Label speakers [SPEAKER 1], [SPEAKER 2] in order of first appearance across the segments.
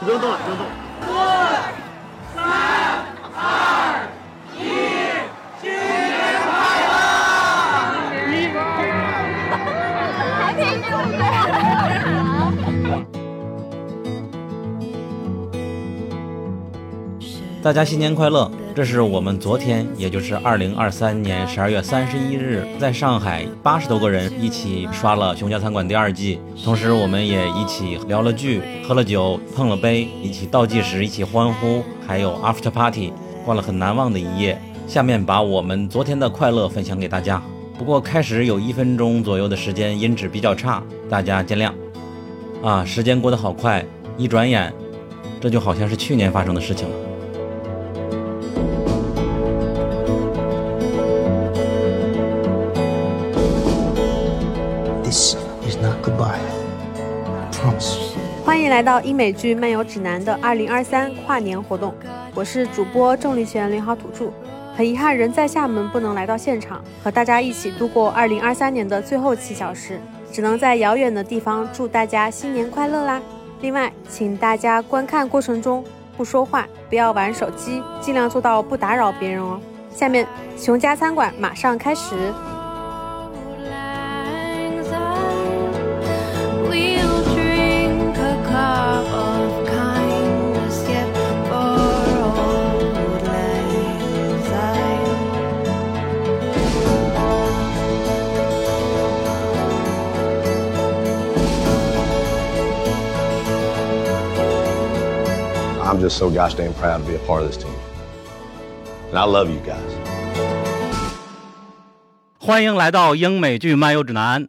[SPEAKER 1] 不用动了，不用动。
[SPEAKER 2] 了、
[SPEAKER 3] 大家新年快乐！这是我们昨天，也就是二零二三年十二月三十一日，在上海八十多个人一起刷了《熊家餐馆》第二季，同时我们也一起聊了剧、喝了酒、碰了杯，一起倒计时、一起欢呼，还有 after party，过了很难忘的一夜。下面把我们昨天的快乐分享给大家。不过开始有一分钟左右的时间，音质比较差，大家见谅。啊，时间过得好快，一转眼，这就好像是去年发生的事情了。
[SPEAKER 4] 来到英美剧漫游指南的二零二三跨年活动，我是主播郑丽璇，零号土著。很遗憾，人在厦门不能来到现场，和大家一起度过二零二三年的最后七小时，只能在遥远的地方祝大家新年快乐啦！另外，请大家观看过程中不说话，不要玩手机，尽量做到不打扰别人哦。下面，熊家餐馆马上开始。
[SPEAKER 5] just so gosh dang proud to be a part of this team. And I love you guys.
[SPEAKER 3] 欢迎来到英美剧漫游指南。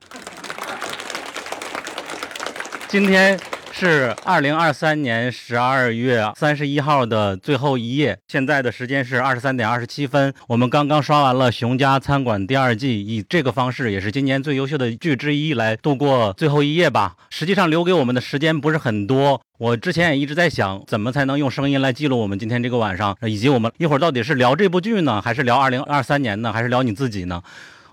[SPEAKER 3] 今天 是二零二三年十二月三十一号的最后一夜，现在的时间是二十三点二十七分。我们刚刚刷完了《熊家餐馆》第二季，以这个方式，也是今年最优秀的剧之一来度过最后一夜吧。实际上留给我们的时间不是很多。我之前也一直在想，怎么才能用声音来记录我们今天这个晚上，以及我们一会儿到底是聊这部剧呢，还是聊二零二三年呢，还是聊你自己呢？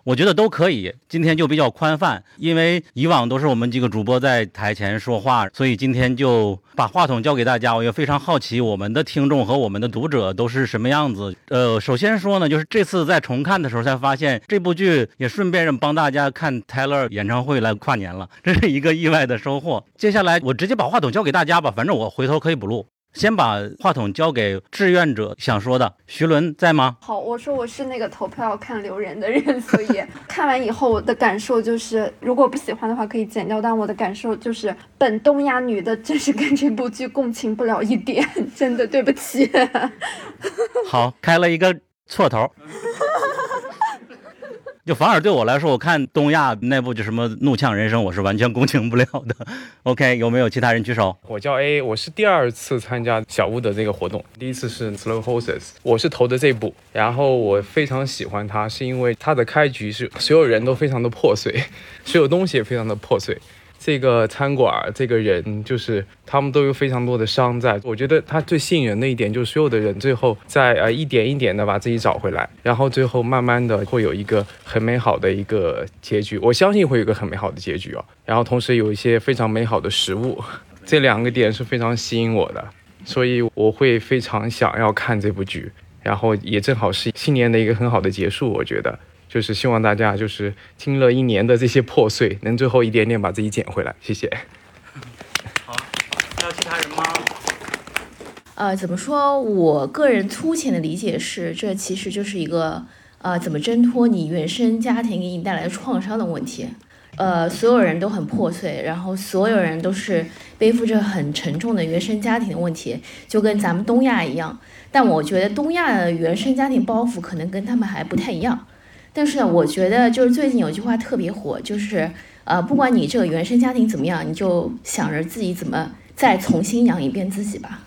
[SPEAKER 3] 我觉得都可以。今天就比较宽泛，因为以往都是我们几个主播在台前说话，所以今天就把话筒交给大家。我也非常好奇我们的听众和我们的读者都是什么样子。呃，首先说呢，就是这次在重看的时候才发现，这部剧也顺便帮大家看 Taylor 演唱会来跨年了，这是一个意外的收获。接下来我直接把话筒交给大家吧，反正我回头可以补录。先把话筒交给志愿者想说的，徐伦在吗？
[SPEAKER 6] 好，我说我是那个投票看留人的人，所以 看完以后我的感受就是，如果不喜欢的话可以剪掉，但我的感受就是，本东亚女的真是跟这部剧共情不了一点，真的对不起。
[SPEAKER 3] 好，开了一个错头。就反而对我来说，我看东亚那部就什么《怒呛人生》，我是完全共情不了的。OK，有没有其他人举手？
[SPEAKER 7] 我叫 A，我是第二次参加小屋的这个活动，第一次是 Slow Horses，我是投的这部，然后我非常喜欢它，是因为它的开局是所有人都非常的破碎，所有东西也非常的破碎。这个餐馆，这个人就是他们都有非常多的伤在。我觉得他最吸引人的一点就是所有的人最后在呃一点一点的把自己找回来，然后最后慢慢的会有一个很美好的一个结局。我相信会有一个很美好的结局哦。然后同时有一些非常美好的食物，这两个点是非常吸引我的，所以我会非常想要看这部剧。然后也正好是新年的一个很好的结束，我觉得。就是希望大家就是听了一年的这些破碎，能最后一点点把自己捡回来。谢谢。
[SPEAKER 3] 好，还有其他人吗？
[SPEAKER 8] 呃，怎么说？我个人粗浅的理解是，这其实就是一个呃，怎么挣脱你原生家庭给你带来的创伤的问题。呃，所有人都很破碎，然后所有人都是背负着很沉重的原生家庭的问题，就跟咱们东亚一样。但我觉得东亚的原生家庭包袱可能跟他们还不太一样。但是呢，我觉得就是最近有句话特别火，就是呃，不管你这个原生家庭怎么样，你就想着自己怎么再重新养一遍自己吧。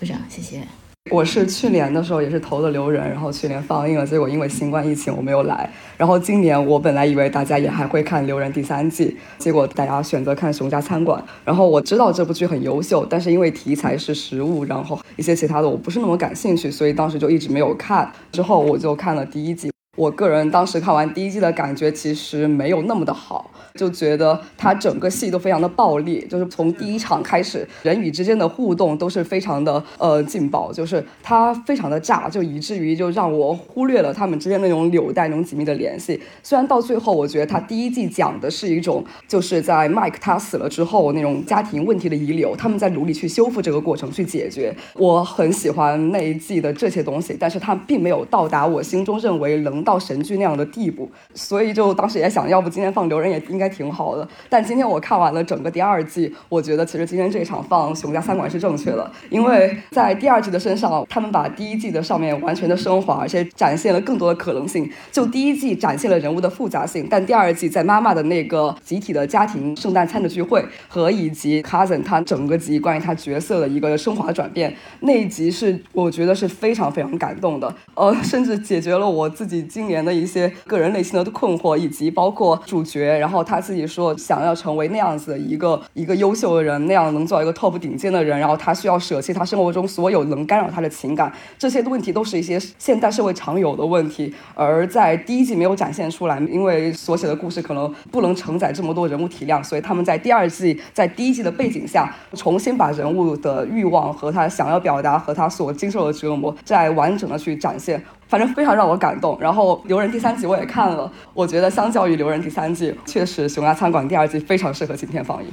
[SPEAKER 8] 就这样，谢谢。
[SPEAKER 9] 我是去年的时候也是投的留人，然后去年放映了，结果因为新冠疫情我没有来。然后今年我本来以为大家也还会看《留人》第三季，结果大家选择看《熊家餐馆》。然后我知道这部剧很优秀，但是因为题材是食物，然后一些其他的我不是那么感兴趣，所以当时就一直没有看。之后我就看了第一季。我个人当时看完第一季的感觉其实没有那么的好，就觉得它整个戏都非常的暴力，就是从第一场开始，人与之间的互动都是非常的呃劲爆，就是它非常的炸，就以至于就让我忽略了他们之间那种纽带、那种紧密的联系。虽然到最后，我觉得他第一季讲的是一种就是在 Mike 他死了之后那种家庭问题的遗留，他们在努力去修复这个过程去解决。我很喜欢那一季的这些东西，但是它并没有到达我心中认为能。到神剧那样的地步，所以就当时也想要不今天放留人也应该挺好的。但今天我看完了整个第二季，我觉得其实今天这场放熊家三馆是正确的，因为在第二季的身上，他们把第一季的上面完全的升华，而且展现了更多的可能性。就第一季展现了人物的复杂性，但第二季在妈妈的那个集体的家庭圣诞餐的聚会和以及 cousin 他整个集关于他角色的一个升华转变，那一集是我觉得是非常非常感动的，呃，甚至解决了我自己。今年的一些个人内心的困惑，以及包括主角，然后他自己说想要成为那样子的一个一个优秀的人，那样能做一个 top 顶尖的人，然后他需要舍弃他生活中所有能干扰他的情感，这些问题都是一些现代社会常有的问题，而在第一季没有展现出来，因为所写的故事可能不能承载这么多人物体量，所以他们在第二季在第一季的背景下，重新把人物的欲望和他想要表达和他所经受的折磨，再完整的去展现。反正非常让我感动，然后《留人》第三季我也看了，我觉得相较于《留人》第三季，确实《熊家餐馆》第二季非常适合今天放映。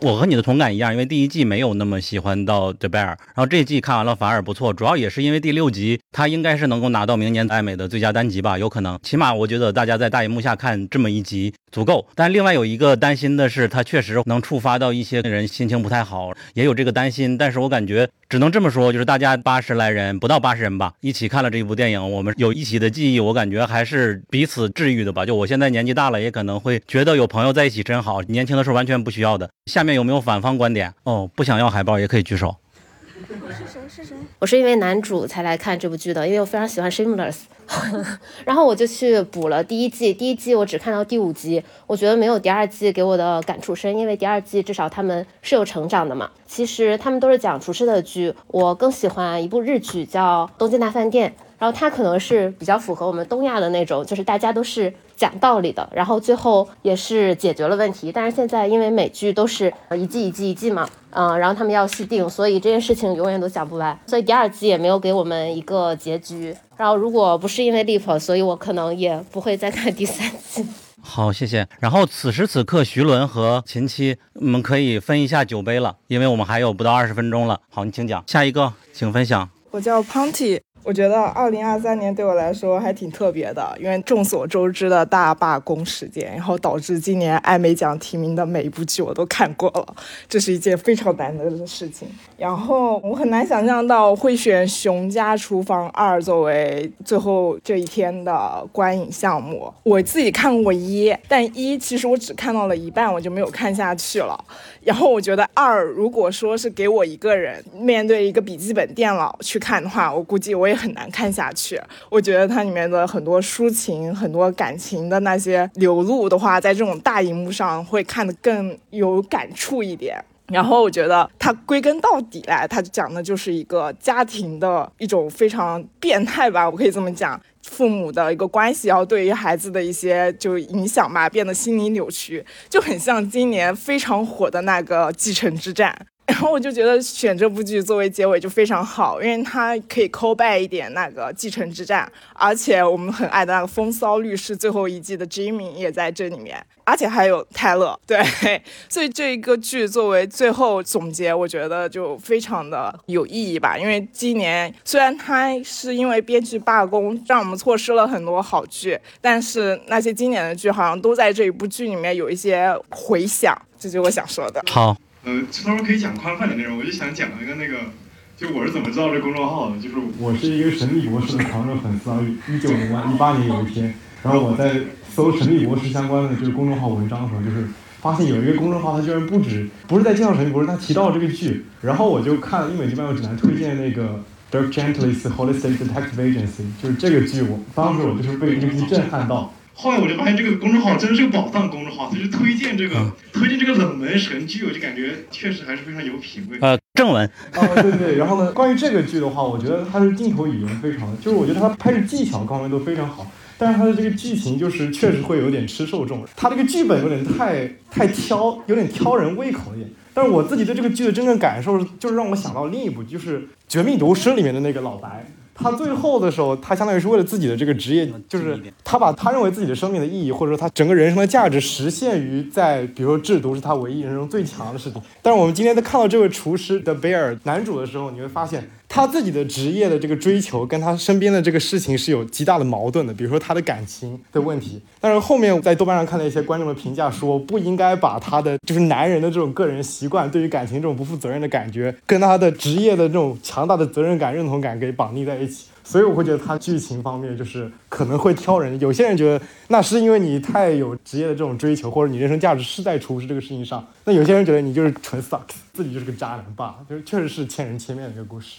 [SPEAKER 3] 我和你的同感一样，因为第一季没有那么喜欢到 The Bear，然后这季看完了反而不错，主要也是因为第六集它应该是能够拿到明年艾美的最佳单集吧，有可能，起码我觉得大家在大荧幕下看这么一集足够。但另外有一个担心的是，它确实能触发到一些人心情不太好，也有这个担心。但是我感觉只能这么说，就是大家八十来人不到八十人吧，一起看了这一部电影，我们有一起的记忆，我感觉还是彼此治愈的吧。就我现在年纪大了，也可能会觉得有朋友在一起真好，年轻的时候完全不需要的。下面。有没有反方观点？哦，不想要海报也可以举手。
[SPEAKER 10] 我是谁？是谁？我是因为男主才来看这部剧的，因为我非常喜欢 Shameless，然后我就去补了第一季。第一季我只看到第五集，我觉得没有第二季给我的感触深，因为第二季至少他们是有成长的嘛。其实他们都是讲厨师的剧，我更喜欢一部日剧叫《东京大饭店》。然后它可能是比较符合我们东亚的那种，就是大家都是讲道理的，然后最后也是解决了问题。但是现在因为美剧都是一季一季一季嘛，嗯，然后他们要续订，所以这件事情永远都讲不完。所以第二季也没有给我们一个结局。然后如果不是因为 Leap，所以我可能也不会再看第三季。
[SPEAKER 3] 好，谢谢。然后此时此刻，徐伦和秦七，我们可以分一下酒杯了，因为我们还有不到二十分钟了。好，你请讲。下一个，请分享。
[SPEAKER 11] 我叫 Ponty。我觉得二零二三年对我来说还挺特别的，因为众所周知的大罢工事件，然后导致今年艾美奖提名的每一部剧我都看过了，这是一件非常难得的事情。然后我很难想象到会选《熊家厨房二》作为最后这一天的观影项目。我自己看过一，但一其实我只看到了一半，我就没有看下去了。然后我觉得二，如果说是给我一个人面对一个笔记本电脑去看的话，我估计我也很难看下去。我觉得它里面的很多抒情、很多感情的那些流露的话，在这种大荧幕上会看得更有感触一点。然后我觉得它归根到底来，它讲的就是一个家庭的一种非常变态吧，我可以这么讲。父母的一个关系，然后对于孩子的一些就影响吧，变得心理扭曲，就很像今年非常火的那个《继承之战》。然后我就觉得选这部剧作为结尾就非常好，因为它可以 call back 一点那个《继承之战》，而且我们很爱的那个风骚律师最后一季的 Jimmy 也在这里面。而且还有泰勒，对，所以这一个剧作为最后总结，我觉得就非常的有意义吧。因为今年虽然它是因为编剧罢工，让我们错失了很多好剧，但是那些经典的剧好像都在这一部剧里面有一些回响，这就是我想说的。
[SPEAKER 3] 好，
[SPEAKER 12] 呃，他说可以讲宽泛的内容，我就想讲一个那个，就我是怎么知道这公众号的，就是我是一个神秘博士的狂热粉丝啊，一九年、一八年有一天，然后我在。搜神秘博士相关的就是公众号文章的时候，就是发现有一个公众号，它居然不止不是在介绍神秘博士，他提到这个剧，然后我就看了《英美剧漫游指南》推荐那个 Dirk Gently's Holistic Detective Agency，就是这个剧，我当时我就是被这个剧震撼到。后来我就发现这个公众号真的是个宝藏公众号，它就推荐这个推荐这个冷门神剧，我就感觉确实还是非常有品位。
[SPEAKER 3] 呃。正文。
[SPEAKER 12] 啊，对对。然后呢，关于这个剧的话，我觉得它的镜头语言非常，就是我觉得它拍摄技巧各方面都非常好。但是它的这个剧情就是确实会有点吃受众，它这个剧本有点太太挑，有点挑人胃口一点。但是我自己对这个剧的真正感受，就是让我想到另一部，就是《绝命毒师》里面的那个老白。他最后的时候，他相当于是为了自己的这个职业，就是他把他认为自己的生命的意义，或者说他整个人生的价值，实现于在比如说制毒是他唯一人生最强的事情。但是我们今天在看到这位厨师的贝尔男主的时候，你会发现。他自己的职业的这个追求跟他身边的这个事情是有极大的矛盾的，比如说他的感情的问题。但是后面在豆瓣上看到一些观众的评价说，不应该把他的就是男人的这种个人习惯，对于感情这种不负责任的感觉，跟他的职业的这种强大的责任感、认同感给绑定在一起。所以我会觉得他剧情方面就是可能会挑人。有些人觉得那是因为你太有职业的这种追求，或者你人生价值是在厨师这个事情上。那有些人觉得你就是纯 suck，自己就是个渣男罢了，就是确实是千人千面的一个故事。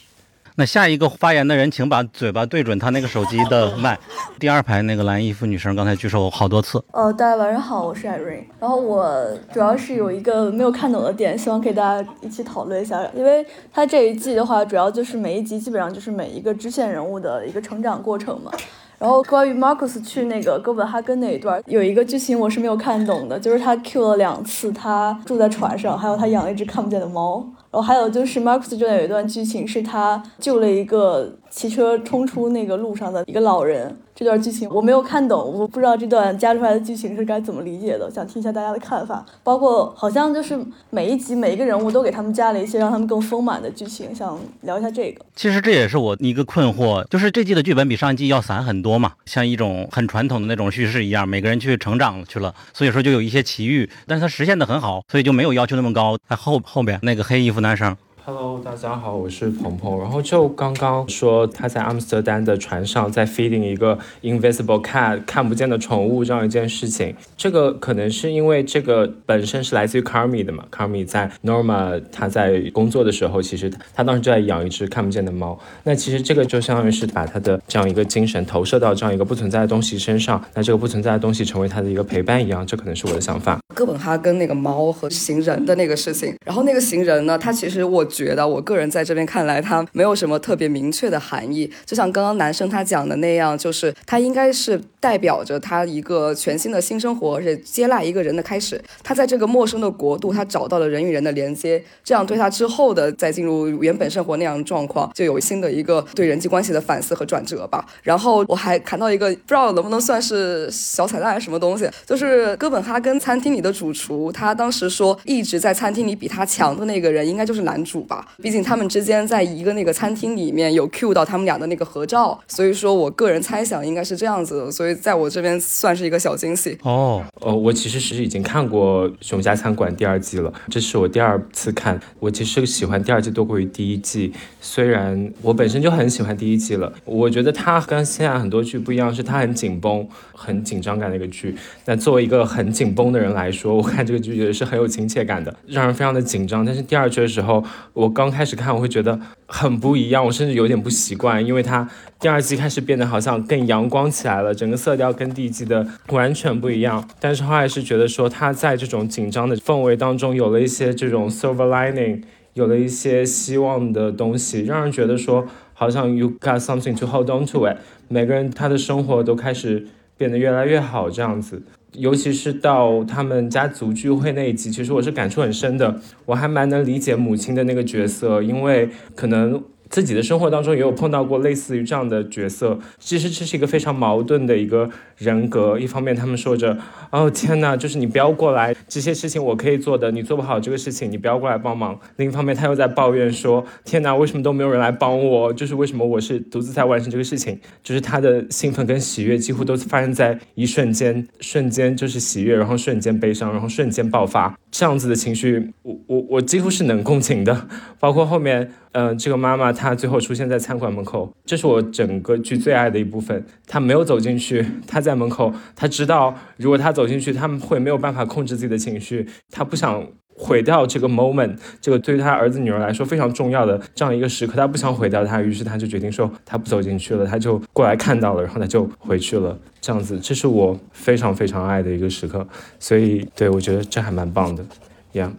[SPEAKER 3] 那下一个发言的人，请把嘴巴对准他那个手机的麦。第二排那个蓝衣服女生刚才举手好多次。
[SPEAKER 13] 呃，大家晚上好，我是 Irene。然后我主要是有一个没有看懂的点，希望可以大家一起讨论一下。因为他这一季的话，主要就是每一集基本上就是每一个支线人物的一个成长过程嘛。然后关于 Marcus 去那个哥本哈根那一段，有一个剧情我是没有看懂的，就是他 Q 了两次，他住在船上，还有他养了一只看不见的猫。然后还有就是 Marcus 就有一段剧情是他救了一个骑车冲出那个路上的一个老人。这段剧情我没有看懂，我不知道这段加出来的剧情是该怎么理解的，想听一下大家的看法。包括好像就是每一集每一个人物都给他们加了一些让他们更丰满的剧情，想聊一下这个。
[SPEAKER 3] 其实这也是我一个困惑，就是这季的剧本比上一季要散很多嘛，像一种很传统的那种叙事一样，每个人去成长去了，所以说就有一些奇遇，但是它实现的很好，所以就没有要求那么高。在后后边那个黑衣服男生。
[SPEAKER 14] Hello，大家好，我是鹏鹏。然后就刚刚说他在阿姆斯特丹的船上在 feeding 一个 invisible cat 看不见的宠物这样一件事情，这个可能是因为这个本身是来自于 Carmy 的嘛。Carmy 在 Norma 他在工作的时候，其实他当时就在养一只看不见的猫。那其实这个就相当于是把他的这样一个精神投射到这样一个不存在的东西身上，那这个不存在的东西成为他的一个陪伴一样，这可能是我的想法。
[SPEAKER 9] 哥本哈根那个猫和行人的那个事情，然后那个行人呢，他其实我。觉得我个人在这边看来，它没有什么特别明确的含义。就像刚刚男生他讲的那样，就是他应该是代表着他一个全新的新生活，而且接纳一个人的开始。他在这个陌生的国度，他找到了人与人的连接，这样对他之后的再进入原本生活那样的状况，就有新的一个对人际关系的反思和转折吧。然后我还看到一个不知道能不能算是小彩蛋还是什么东西，就是哥本哈根餐厅里的主厨，他当时说一直在餐厅里比他强的那个人，应该就是男主。吧，毕竟他们之间在一个那个餐厅里面有 cue 到他们俩的那个合照，所以说我个人猜想应该是这样子的，所以在我这边算是一个小惊喜
[SPEAKER 14] 哦。呃，我其实是已经看过《熊家餐馆》第二季了，这是我第二次看。我其实喜欢第二季多过于第一季，虽然我本身就很喜欢第一季了。我觉得它跟现在很多剧不一样，是它很紧绷、很紧张感的一个剧。那作为一个很紧绷的人来说，我看这个剧觉得是很有亲切感的，让人非常的紧张。但是第二季的时候，我刚开始看，我会觉得很不一样，我甚至有点不习惯，因为它第二季开始变得好像更阳光起来了，整个色调跟第一季的完全不一样。但是后来是觉得说，它在这种紧张的氛围当中，有了一些这种 silver lining，有了一些希望的东西，让人觉得说，好像 you got something to hold on to it。每个人他的生活都开始变得越来越好，这样子。尤其是到他们家族聚会那一集，其实我是感触很深的。我还蛮能理解母亲的那个角色，因为可能。自己的生活当中也有碰到过类似于这样的角色，其实这是一个非常矛盾的一个人格。一方面他们说着，哦天哪，就是你不要过来，这些事情我可以做的，你做不好这个事情，你不要过来帮忙。另一方面他又在抱怨说，天哪，为什么都没有人来帮我？就是为什么我是独自在完成这个事情？就是他的兴奋跟喜悦几乎都发生在一瞬间，瞬间就是喜悦，然后瞬间悲伤，然后瞬间爆发，这样子的情绪，我我我几乎是能共情的，包括后面。嗯，这个妈妈她最后出现在餐馆门口，这是我整个剧最爱的一部分。她没有走进去，她在门口，他知道如果他走进去，他们会没有办法控制自己的情绪。他不想毁掉这个 moment，这个对于他儿子女儿来说非常重要的这样一个时刻，他不想毁掉他，于是他就决定说他不走进去了，他就过来看到了，然后他就回去了。这样子，这是我非常非常爱的一个时刻。所以，对我觉得这还蛮棒的，Yeah。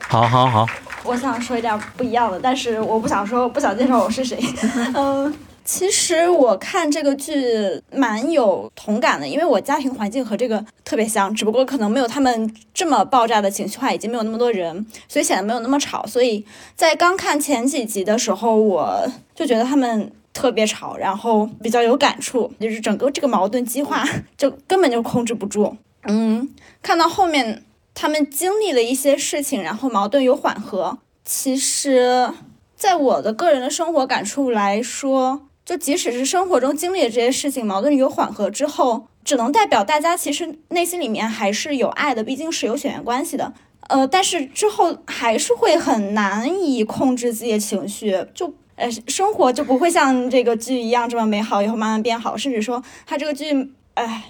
[SPEAKER 3] 好，好，好。
[SPEAKER 15] 我想说一点不一样的，但是我不想说，不想介绍我是谁。嗯，其实我看这个剧蛮有同感的，因为我家庭环境和这个特别像，只不过可能没有他们这么爆炸的情绪化，已经没有那么多人，所以显得没有那么吵。所以在刚看前几集的时候，我就觉得他们特别吵，然后比较有感触，就是整个这个矛盾激化就根本就控制不住。嗯，看到后面。他们经历了一些事情，然后矛盾有缓和。其实，在我的个人的生活感触来说，就即使是生活中经历的这些事情，矛盾有缓和之后，只能代表大家其实内心里面还是有爱的，毕竟是有血缘关系的。呃，但是之后还是会很难以控制自己的情绪，就呃，生活就不会像这个剧一样这么美好，以后慢慢变好，甚至说他这个剧，哎。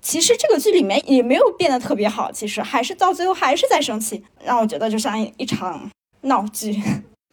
[SPEAKER 15] 其实这个剧里面也没有变得特别好，其实还是到最后还是在生气，让我觉得就像一场闹剧。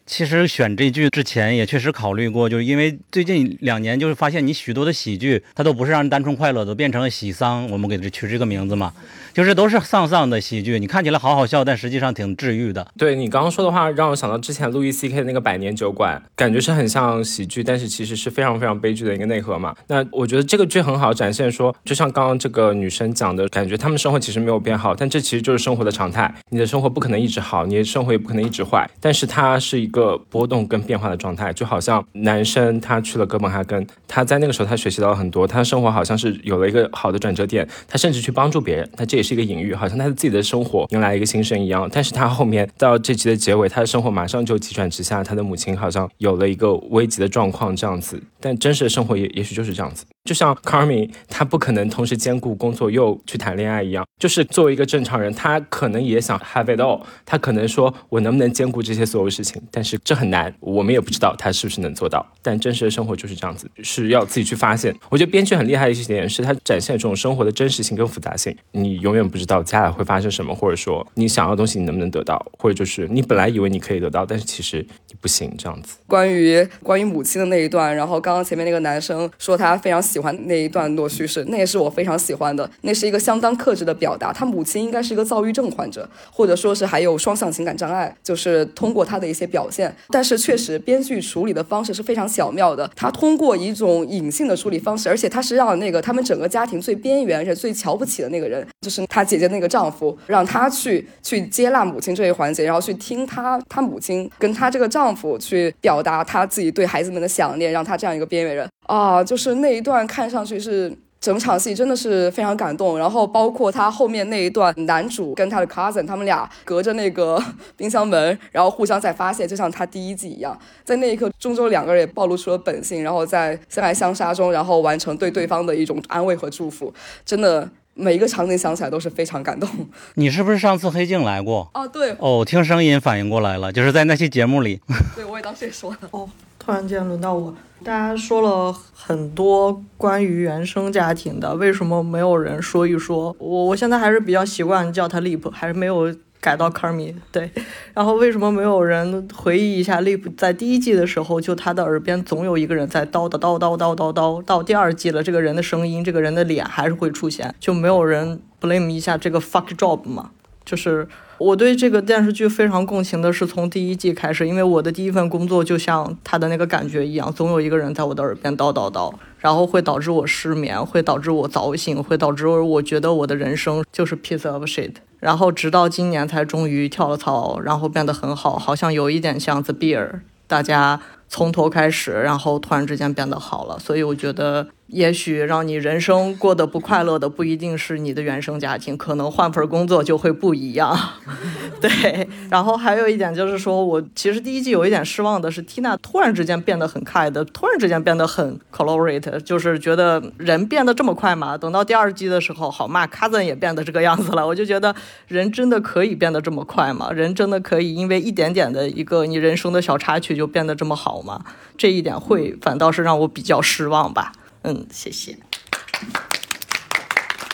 [SPEAKER 3] 其实选这剧之前也确实考虑过，就是因为最近两年就是发现你许多的喜剧它都不是让人单纯快乐，都变成了喜丧，我们给这取这个名字嘛。就是都是丧丧的喜剧，你看起来好好笑，但实际上挺治愈的。
[SPEAKER 14] 对你刚刚说的话，让我想到之前路易 C K 的那个百年酒馆，感觉是很像喜剧，但是其实是非常非常悲剧的一个内核嘛。那我觉得这个剧很好展现说，就像刚刚这个女生讲的，感觉他们生活其实没有变好，但这其实就是生活的常态。你的生活不可能一直好，你的生活也不可能一直坏，但是它是一个个波动跟变化的状态。就好像男生他去了哥本哈根，他在那个时候他学习到了很多，他的生活好像是有了一个好的转折点，他甚至去帮助别人，那这也是一个隐喻，好像他。的自己的生活迎来一个新生一样，但是他后面到这集的结尾，他的生活马上就急转直下，他的母亲好像有了一个危急的状况这样子，但真实的生活也也许就是这样子。就像 Carmi，他不可能同时兼顾工作又去谈恋爱一样。就是作为一个正常人，他可能也想 have it all，他可能说我能不能兼顾这些所有事情，但是这很难，我们也不知道他是不是能做到。但真实的生活就是这样子，是要自己去发现。我觉得编剧很厉害的一点是，他展现这种生活的真实性跟复杂性。你永远不知道接下来会发生什么，或者说你想要的东西你能不能得到，或者就是你本来以为你可以得到，但是其实不行这样子。
[SPEAKER 9] 关于关于母亲的那一段，然后刚刚前面那个男生说他非常喜。欢那一段落叙事，那也是我非常喜欢的。那是一个相当克制的表达。他母亲应该是一个躁郁症患者，或者说是还有双向情感障碍，就是通过他的一些表现。但是确实，编剧处理的方式是非常巧妙的。他通过一种隐性的处理方式，而且他是让那个他们整个家庭最边缘、人最瞧不起的那个人，就是他姐姐那个丈夫，让他去去接纳母亲这一环节，然后去听他他母亲跟他这个丈丈夫去表达他自己对孩子们的想念，让他这样一个边缘人。啊，就是那一段看上去是整场戏真的是非常感动，然后包括他后面那一段，男主跟他的 cousin 他们俩隔着那个冰箱门，然后互相在发泄，就像他第一季一样，在那一刻，终究两个人也暴露出了本性，然后在相爱相杀中，然后完成对对方的一种安慰和祝福，真的每一个场景想起来都是非常感动。
[SPEAKER 3] 你是不是上次黑镜来过？
[SPEAKER 9] 哦，对，
[SPEAKER 3] 哦，听声音反应过来了，就是在那期节目里。
[SPEAKER 9] 对，我也当时也说了。
[SPEAKER 16] 哦，突然间轮到我。大家说了很多关于原生家庭的，为什么没有人说一说？我我现在还是比较习惯叫他 Lip，还是没有改到 Carmi。对，然后为什么没有人回忆一下 Lip 在第一季的时候，就他的耳边总有一个人在叨叨叨叨叨叨叨，到第二季了，这个人的声音，这个人的脸还是会出现，就没有人 blame 一下这个 fuck job 嘛？就是我对这个电视剧非常共情的是从第一季开始，因为我的第一份工作就像他的那个感觉一样，总有一个人在我的耳边叨叨叨，然后会导致我失眠，会导致我早醒，会导致我觉得我的人生就是 piece of shit。然后直到今年才终于跳了槽，然后变得很好，好像有一点像 The Bear，大家从头开始，然后突然之间变得好了，所以我觉得。也许让你人生过得不快乐的不一定是你的原生家庭，可能换份工作就会不一样。对，然后还有一点就是说，我其实第一季有一点失望的是，Tina 突然之间变得很快的，突然之间变得很 colorate，就是觉得人变得这么快嘛。等到第二季的时候，好嘛，Cousin 也变得这个样子了，我就觉得人真的可以变得这么快吗？人真的可以因为一点点的一个你人生的小插曲就变得这么好吗？这一点会反倒是让我比较失望吧。嗯，谢谢。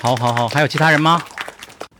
[SPEAKER 3] 好，好，好，还有其他人吗？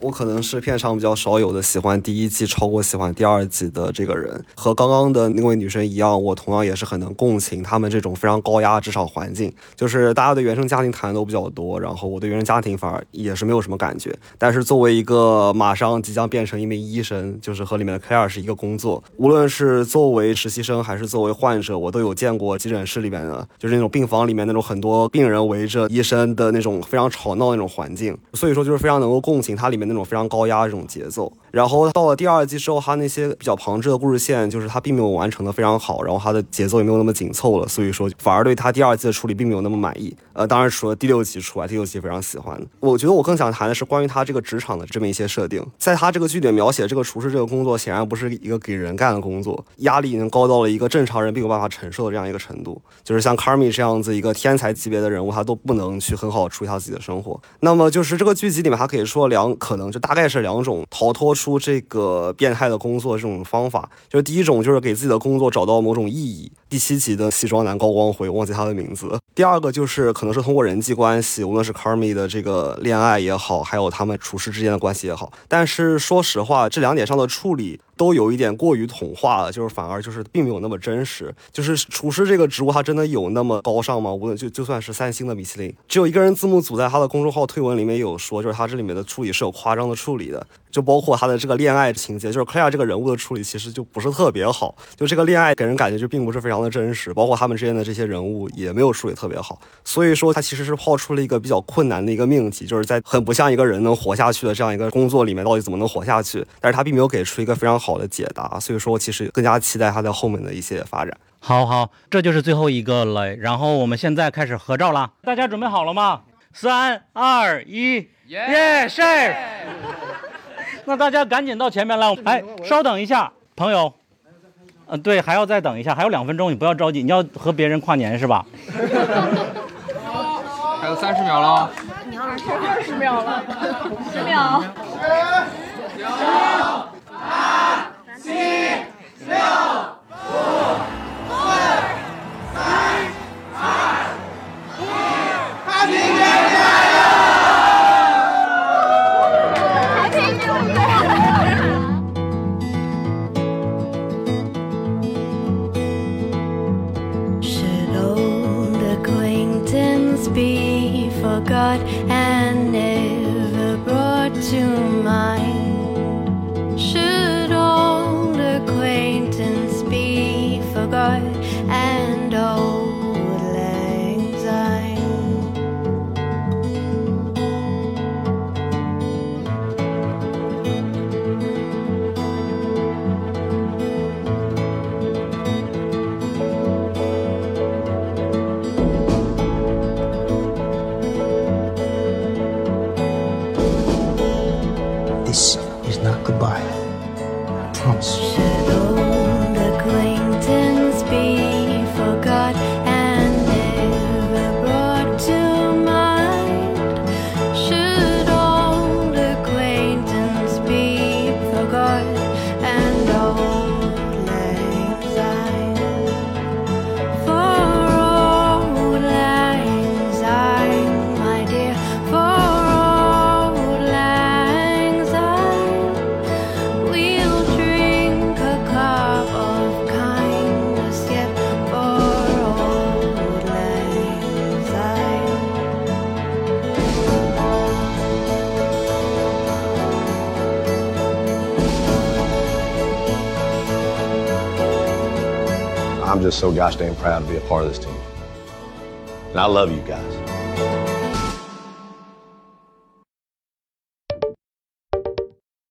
[SPEAKER 17] 我可能是片场比较少有的喜欢第一季超过喜欢第二季的这个人，和刚刚的那位女生一样，我同样也是很能共情他们这种非常高压职场环境。就是大家对原生家庭谈的都比较多，然后我对原生家庭反而也是没有什么感觉。但是作为一个马上即将变成一名医生，就是和里面的 Claire 是一个工作，无论是作为实习生还是作为患者，我都有见过急诊室里面的，就是那种病房里面那种很多病人围着医生的那种非常吵闹那种环境。所以说就是非常能够共情它里面的那种非常高压的这种节奏。然后到了第二季之后，他那些比较旁支的故事线，就是他并没有完成的非常好，然后他的节奏也没有那么紧凑了，所以说反而对他第二季的处理并没有那么满意。呃，当然除了第六集除外，第六集非常喜欢。我觉得我更想谈的是关于他这个职场的这么一些设定，在他这个剧里描写这个厨师这个工作，显然不是一个给人干的工作，压力已经高到了一个正常人并没有办法承受的这样一个程度。就是像 Carmy 这样子一个天才级别的人物，他都不能去很好处理他自己的生活。那么就是这个剧集里面，他可以说两可能就大概是两种逃脱出这个变态的工作这种方法，就是第一种就是给自己的工作找到某种意义。第七集的西装男高光辉，忘记他的名字。第二个就是可能是通过人际关系，无论是 Carmy 的这个恋爱也好，还有他们厨师之间的关系也好。但是说实话，这两点上的处理都有一点过于童话了，就是反而就是并没有那么真实。就是厨师这个职务，他真的有那么高尚吗？无论就就算是三星的米其林，只有一个人字幕组在他的公众号推文里面有说，就是他这里面的处理是有夸张的处理的，就包括他的这个恋爱情节，就是 Claire 这个人物的处理其实就不是特别好，就这个恋爱给人感觉就并不是非常的真实，包括他们之间的这些人物也没有处理特别好，所以说他其实是抛出了一个比较困难的一个命题，就是在很不像一个人能活下去的这样一个工作里面，到底怎么能活下去？但是他并没有给出一个非常好的解答，所以说我其实更加期待他在后面的一些发展。
[SPEAKER 3] 好好，这就是最后一个了，然后我们现在开始合照啦，大家准备好了吗？三二一，耶，是。那大家赶紧到前面来，哎，稍等一下，朋友。呃，对，还要再等一下，还有两分钟，你不要着急，你要和别人跨年是吧？
[SPEAKER 1] 还有三十秒了。
[SPEAKER 15] 你要是二十秒了，十秒。
[SPEAKER 1] 十、九、八、七、六、
[SPEAKER 18] goodbye.
[SPEAKER 5] Just so gosh dang proud to be a part of this team. And I love you guys.